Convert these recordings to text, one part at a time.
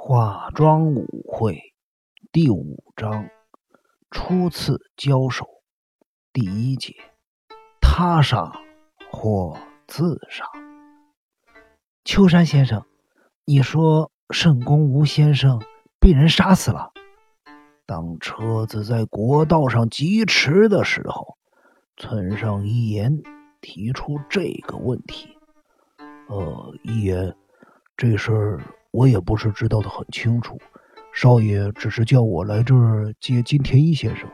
化妆舞会第五章初次交手第一节他杀或自杀。秋山先生，你说圣宫吴先生被人杀死了？当车子在国道上疾驰的时候，村上一言提出这个问题。呃，一言，这事儿。我也不是知道的很清楚，少爷只是叫我来这儿接金田一先生。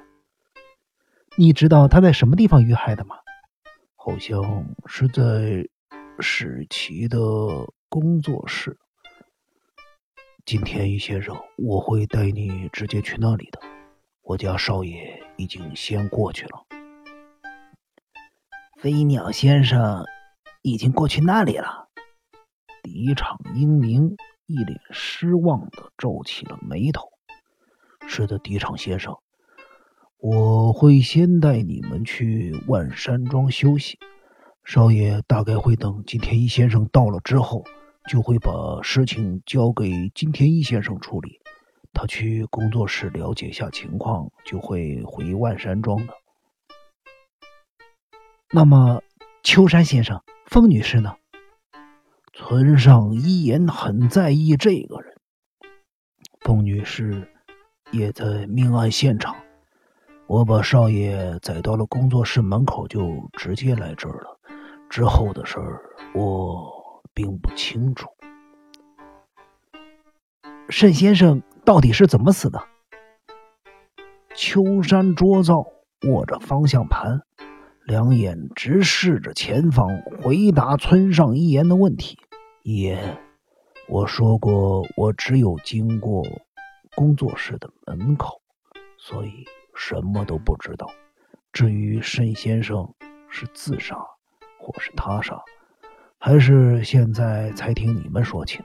你知道他在什么地方遇害的吗？好像是在史奇的工作室。金田一先生，我会带你直接去那里的。我家少爷已经先过去了。飞鸟先生已经过去那里了。敌场英明。一脸失望的皱起了眉头。是的，迪场先生，我会先带你们去万山庄休息。少爷大概会等金田一先生到了之后，就会把事情交给金田一先生处理。他去工作室了解一下情况，就会回万山庄的。那么，秋山先生、风女士呢？村上一言很在意这个人，凤女士也在命案现场。我把少爷载到了工作室门口，就直接来这儿了。之后的事儿我并不清楚。盛先生到底是怎么死的？秋山卓造握着方向盘，两眼直视着前方，回答村上一言的问题。一言，我说过，我只有经过工作室的门口，所以什么都不知道。至于申先生是自杀，或是他杀，还是现在才听你们说起呢？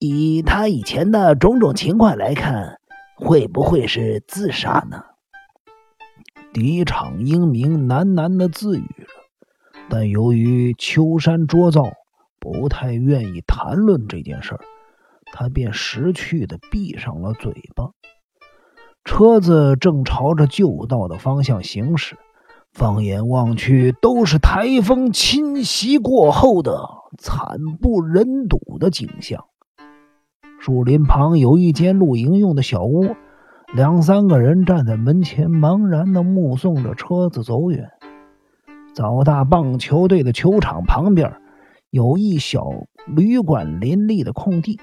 以他以前的种种情况来看，会不会是自杀呢？敌场英明喃喃的自语。但由于秋山卓造不太愿意谈论这件事儿，他便识趣的闭上了嘴巴。车子正朝着旧道的方向行驶，放眼望去，都是台风侵袭过后的惨不忍睹的景象。树林旁有一间露营用的小屋，两三个人站在门前，茫然的目送着车子走远。早大棒球队的球场旁边有一小旅馆林立的空地，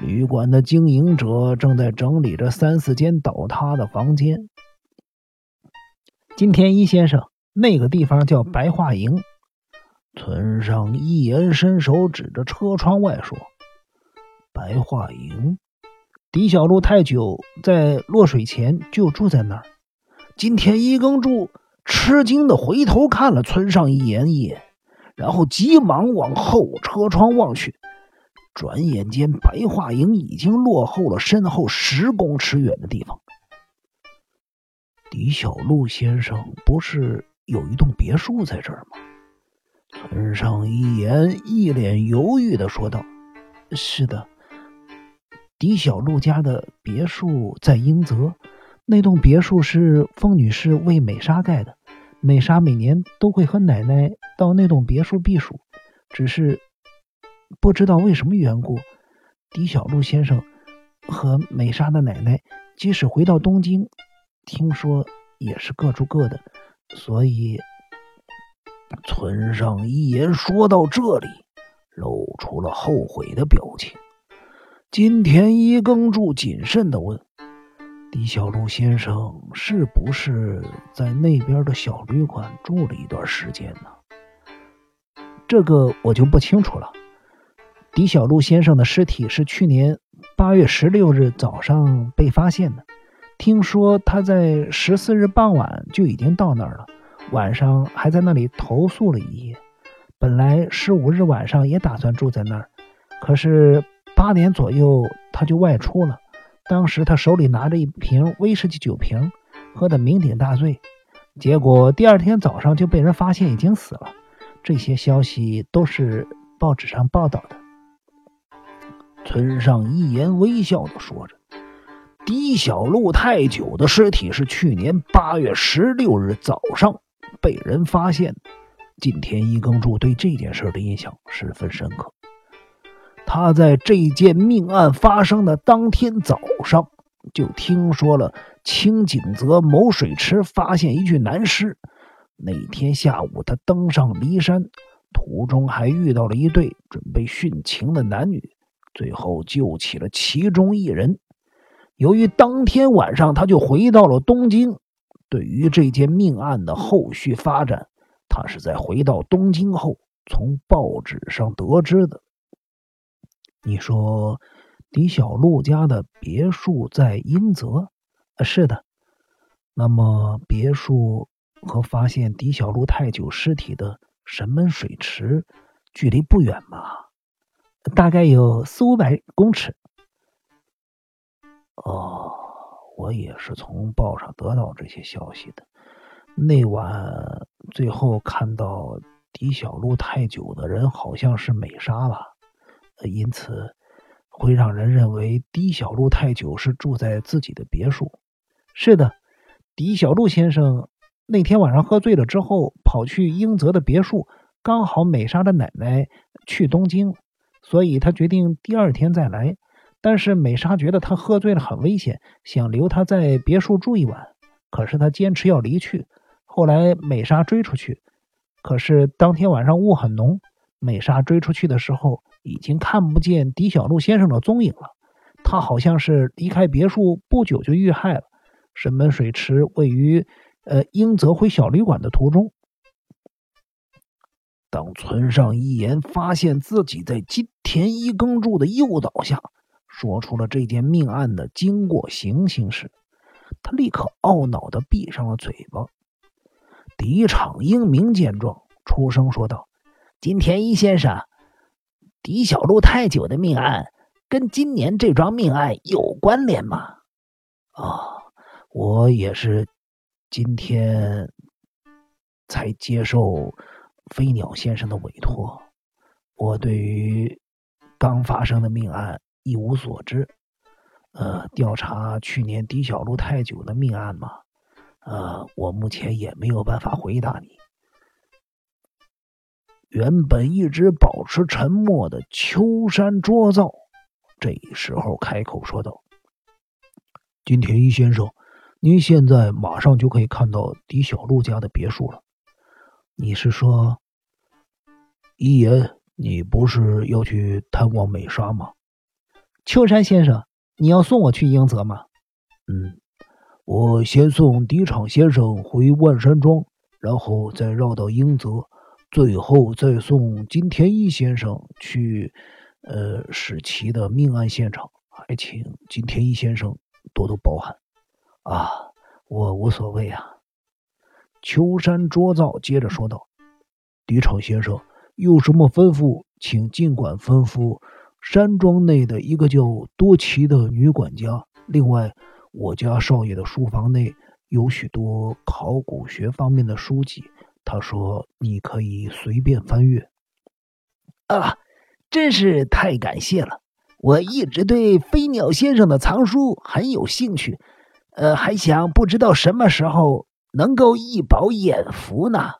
旅馆的经营者正在整理着三四间倒塌的房间。金田一先生，那个地方叫白桦营。村上一言伸手指着车窗外说：“白桦营，狄小路太久在落水前就住在那儿。”金田一耕助。吃惊的回头看了村上一眼一眼，然后急忙往后车窗望去。转眼间，白桦营已经落后了身后十公尺远的地方。狄小璐先生不是有一栋别墅在这儿吗？村上一言一脸犹豫的说道：“是的，狄小璐家的别墅在英泽。那栋别墅是风女士为美莎盖的。”美莎每年都会和奶奶到那栋别墅避暑，只是不知道为什么缘故，狄小璐先生和美莎的奶奶即使回到东京，听说也是各住各的，所以村上一言说到这里，露出了后悔的表情。金田一耕助谨慎的问。狄小璐先生是不是在那边的小旅馆住了一段时间呢？这个我就不清楚了。狄小璐先生的尸体是去年八月十六日早上被发现的，听说他在十四日傍晚就已经到那儿了，晚上还在那里投宿了一夜。本来十五日晚上也打算住在那儿，可是八点左右他就外出了。当时他手里拿着一瓶威士忌酒瓶，喝得酩酊大醉，结果第二天早上就被人发现已经死了。这些消息都是报纸上报道的。村上一言微笑的说着：“狄小路太久的尸体是去年八月十六日早上被人发现的。金田一耕助对这件事的印象十分深刻。他在这件命案发生的当天早上就听说了清井泽某水池发现一具男尸。那天下午，他登上骊山。”途中还遇到了一对准备殉情的男女，最后救起了其中一人。由于当天晚上他就回到了东京，对于这件命案的后续发展，他是在回到东京后从报纸上得知的。你说，狄小璐家的别墅在英泽？是的。那么，别墅和发现狄小璐太久尸体的？神门水池距离不远吧，大概有四五百公尺。哦，我也是从报上得到这些消息的。那晚最后看到狄小璐太久的人好像是美莎吧，因此会让人认为狄小璐太久是住在自己的别墅。是的，狄小璐先生。那天晚上喝醉了之后，跑去英泽的别墅，刚好美莎的奶奶去东京，所以他决定第二天再来。但是美莎觉得他喝醉了很危险，想留他在别墅住一晚。可是他坚持要离去。后来美莎追出去，可是当天晚上雾很浓，美莎追出去的时候已经看不见狄小璐先生的踪影了。他好像是离开别墅不久就遇害了。神门水池位于。呃，英泽回小旅馆的途中，当村上一言发现自己在金田一耕助的诱导下说出了这件命案的经过情形时，他立刻懊恼的闭上了嘴巴。狄场英明见状，出声说道：“金田一先生，狄小璐太久的命案跟今年这桩命案有关联吗？”啊，我也是。今天才接受飞鸟先生的委托，我对于刚发生的命案一无所知。呃，调查去年狄小璐太久的命案嘛，呃，我目前也没有办法回答你。原本一直保持沉默的秋山卓造，这时候开口说道：“金田一先生。”您现在马上就可以看到狄小璐家的别墅了。你是说，一言，你不是要去探望美莎吗？秋山先生，你要送我去英泽吗？嗯，我先送狄场先生回万山庄，然后再绕到英泽，最后再送金田一先生去，呃，史奇的命案现场。还请金田一先生多多包涵。啊，我无所谓啊。秋山卓造接着说道：“狄场先生有什么吩咐，请尽管吩咐。山庄内的一个叫多奇的女管家，另外，我家少爷的书房内有许多考古学方面的书籍，他说你可以随便翻阅。”啊，真是太感谢了！我一直对飞鸟先生的藏书很有兴趣。呃，还想不知道什么时候能够一饱眼福呢。